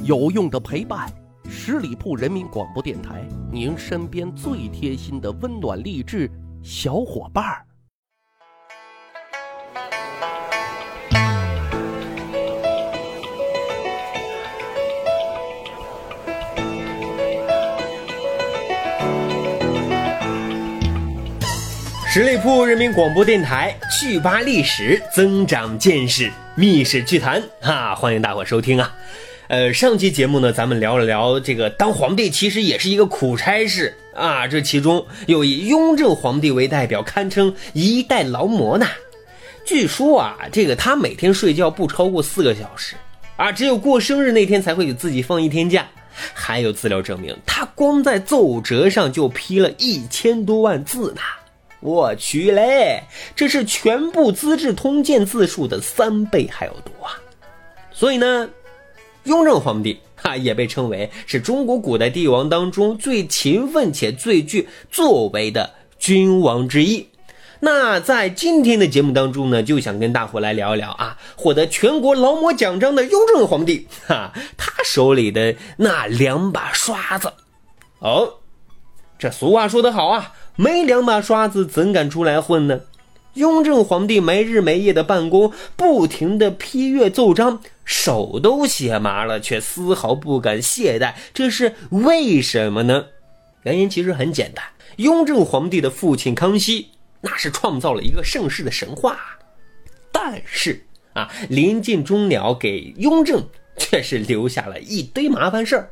有用的陪伴，十里铺人民广播电台，您身边最贴心的温暖励志小伙伴儿。十里铺人民广播电台，趣吧历史，增长见识，密室趣谈，哈，欢迎大伙收听啊。呃，上期节目呢，咱们聊了聊这个当皇帝其实也是一个苦差事啊。这其中又以雍正皇帝为代表，堪称一代劳模呢。据说啊，这个他每天睡觉不超过四个小时啊，只有过生日那天才会给自己放一天假。还有资料证明，他光在奏折上就批了一千多万字呢。我去嘞，这是全部《资治通鉴》字数的三倍还要多啊！所以呢，雍正皇帝哈也被称为是中国古代帝王当中最勤奋且最具作为的君王之一。那在今天的节目当中呢，就想跟大伙来聊一聊啊，获得全国劳模奖章的雍正皇帝哈，他手里的那两把刷子。哦，这俗话说得好啊。没两把刷子，怎敢出来混呢？雍正皇帝没日没夜的办公，不停的批阅奏章，手都写麻了，却丝毫不敢懈怠。这是为什么呢？原因其实很简单，雍正皇帝的父亲康熙，那是创造了一个盛世的神话，但是啊，临近终了，给雍正却是留下了一堆麻烦事儿。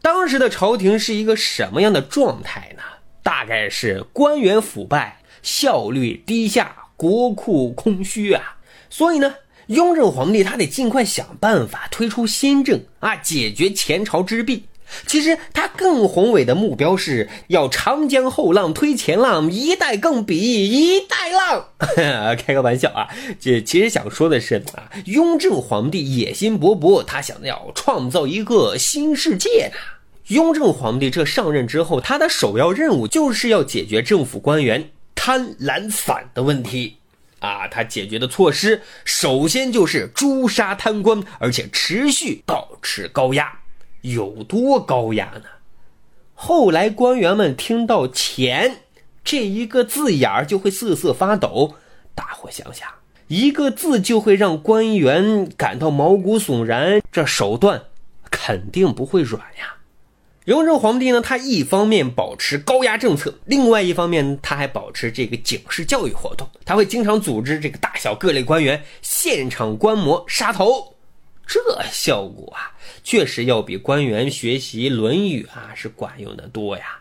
当时的朝廷是一个什么样的状态呢？大概是官员腐败，效率低下，国库空虚啊。所以呢，雍正皇帝他得尽快想办法推出新政啊，解决前朝之弊。其实他更宏伟的目标是要长江后浪推前浪，一代更比一代浪。开个玩笑啊，这其实想说的是啊，雍正皇帝野心勃勃，他想要创造一个新世界呢。雍正皇帝这上任之后，他的首要任务就是要解决政府官员贪懒散的问题啊！他解决的措施，首先就是诛杀贪官，而且持续保持高压。有多高压呢？后来官员们听到“钱”这一个字眼儿，就会瑟瑟发抖。大伙想想，一个字就会让官员感到毛骨悚然，这手段肯定不会软呀！雍正皇帝呢，他一方面保持高压政策，另外一方面他还保持这个警示教育活动。他会经常组织这个大小各类官员现场观摩杀头，这效果啊，确实要比官员学习《论语》啊是管用的多呀。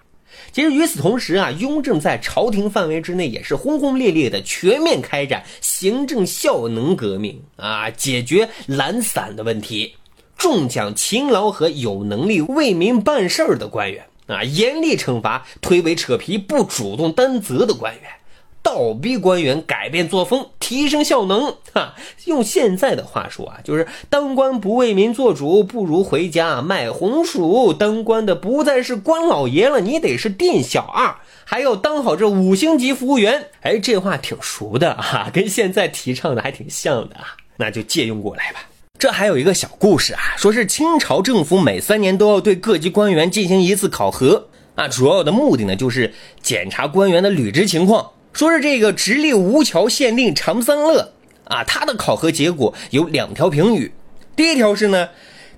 其实与此同时啊，雍正在朝廷范围之内也是轰轰烈烈的全面开展行政效能革命啊，解决懒散的问题。重奖勤劳和有能力为民办事儿的官员啊，严厉惩罚推诿扯皮不主动担责的官员，倒逼官员改变作风，提升效能。哈，用现在的话说啊，就是当官不为民做主，不如回家卖红薯。当官的不再是官老爷了，你得是店小二，还要当好这五星级服务员。哎，这话挺熟的啊，跟现在提倡的还挺像的啊，那就借用过来吧。这还有一个小故事啊，说是清朝政府每三年都要对各级官员进行一次考核啊，主要的目的呢就是检查官员的履职情况。说是这个直隶吴桥县令常三乐啊，他的考核结果有两条评语，第一条是呢，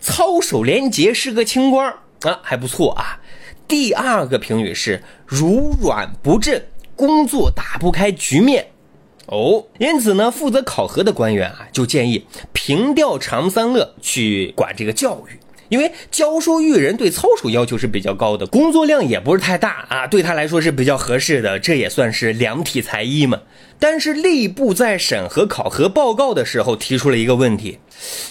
操守廉洁，是个清官啊，还不错啊。第二个评语是如软不振，工作打不开局面。哦，因此呢，负责考核的官员啊，就建议平调常三乐去管这个教育，因为教书育人对操守要求是比较高的，工作量也不是太大啊，对他来说是比较合适的，这也算是量体裁衣嘛。但是吏部在审核考核报告的时候提出了一个问题，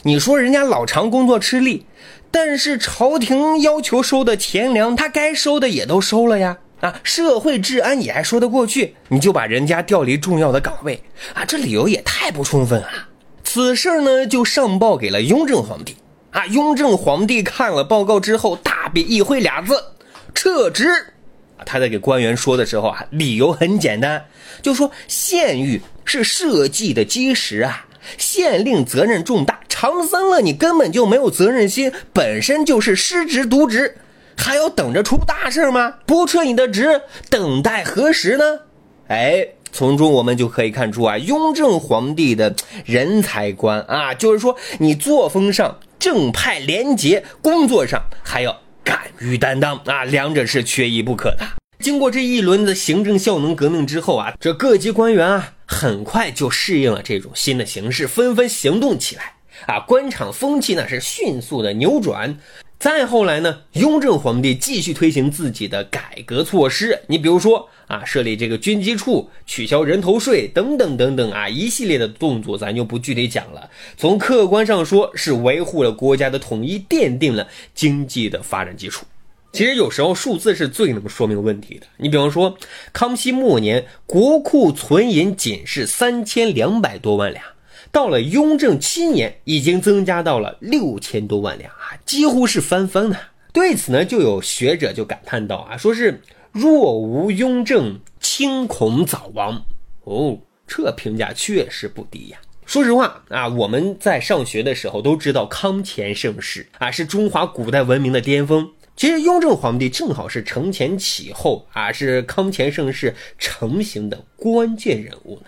你说人家老常工作吃力，但是朝廷要求收的钱粮，他该收的也都收了呀。啊，社会治安也还说得过去，你就把人家调离重要的岗位啊，这理由也太不充分了。此事呢，就上报给了雍正皇帝。啊，雍正皇帝看了报告之后，大笔一挥俩字：撤职。他在给官员说的时候啊，理由很简单，就说县狱是社稷的基石啊，县令责任重大，长僧了你根本就没有责任心，本身就是失职渎职，还要等着出大事吗？不撤你的职，等待何时呢？哎。从中我们就可以看出啊，雍正皇帝的人才观啊，就是说你作风上正派廉洁，工作上还要敢于担当啊，两者是缺一不可的。经过这一轮的行政效能革命之后啊，这各级官员啊，很快就适应了这种新的形势，纷纷行动起来啊，官场风气呢是迅速的扭转。再后来呢，雍正皇帝继续推行自己的改革措施。你比如说啊，设立这个军机处，取消人头税等等等等啊，一系列的动作咱就不具体讲了。从客观上说，是维护了国家的统一，奠定了经济的发展基础。其实有时候数字是最能说明问题的。你比方说，康熙末年国库存银仅是三千两百多万两。到了雍正七年，已经增加到了六千多万两啊，几乎是翻番呢。对此呢，就有学者就感叹道啊，说是若无雍正，清恐早亡。哦，这评价确实不低呀。说实话啊，我们在上学的时候都知道康乾盛世啊，是中华古代文明的巅峰。其实雍正皇帝正好是承前启后啊，是康乾盛世成型的关键人物呢。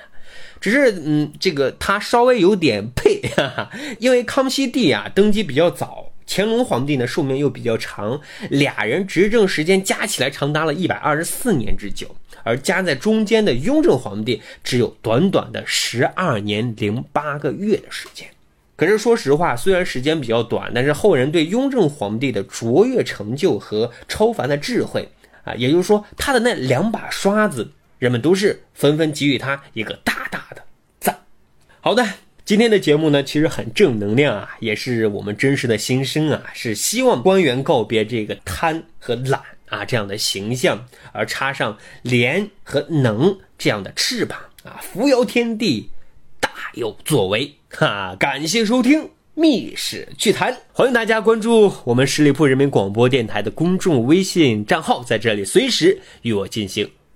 只是，嗯，这个他稍微有点配，哈哈，因为康熙帝啊登基比较早，乾隆皇帝呢寿命又比较长，俩人执政时间加起来长达了一百二十四年之久，而夹在中间的雍正皇帝只有短短的十二年零八个月的时间。可是说实话，虽然时间比较短，但是后人对雍正皇帝的卓越成就和超凡的智慧啊，也就是说他的那两把刷子。人们都是纷纷给予他一个大大的赞。好的，今天的节目呢，其实很正能量啊，也是我们真实的心声啊，是希望官员告别这个贪和懒啊这样的形象，而插上廉和能这样的翅膀啊，扶摇天地，大有作为哈！感谢收听《密室趣谈》，欢迎大家关注我们十里铺人民广播电台的公众微信账号，在这里随时与我进行。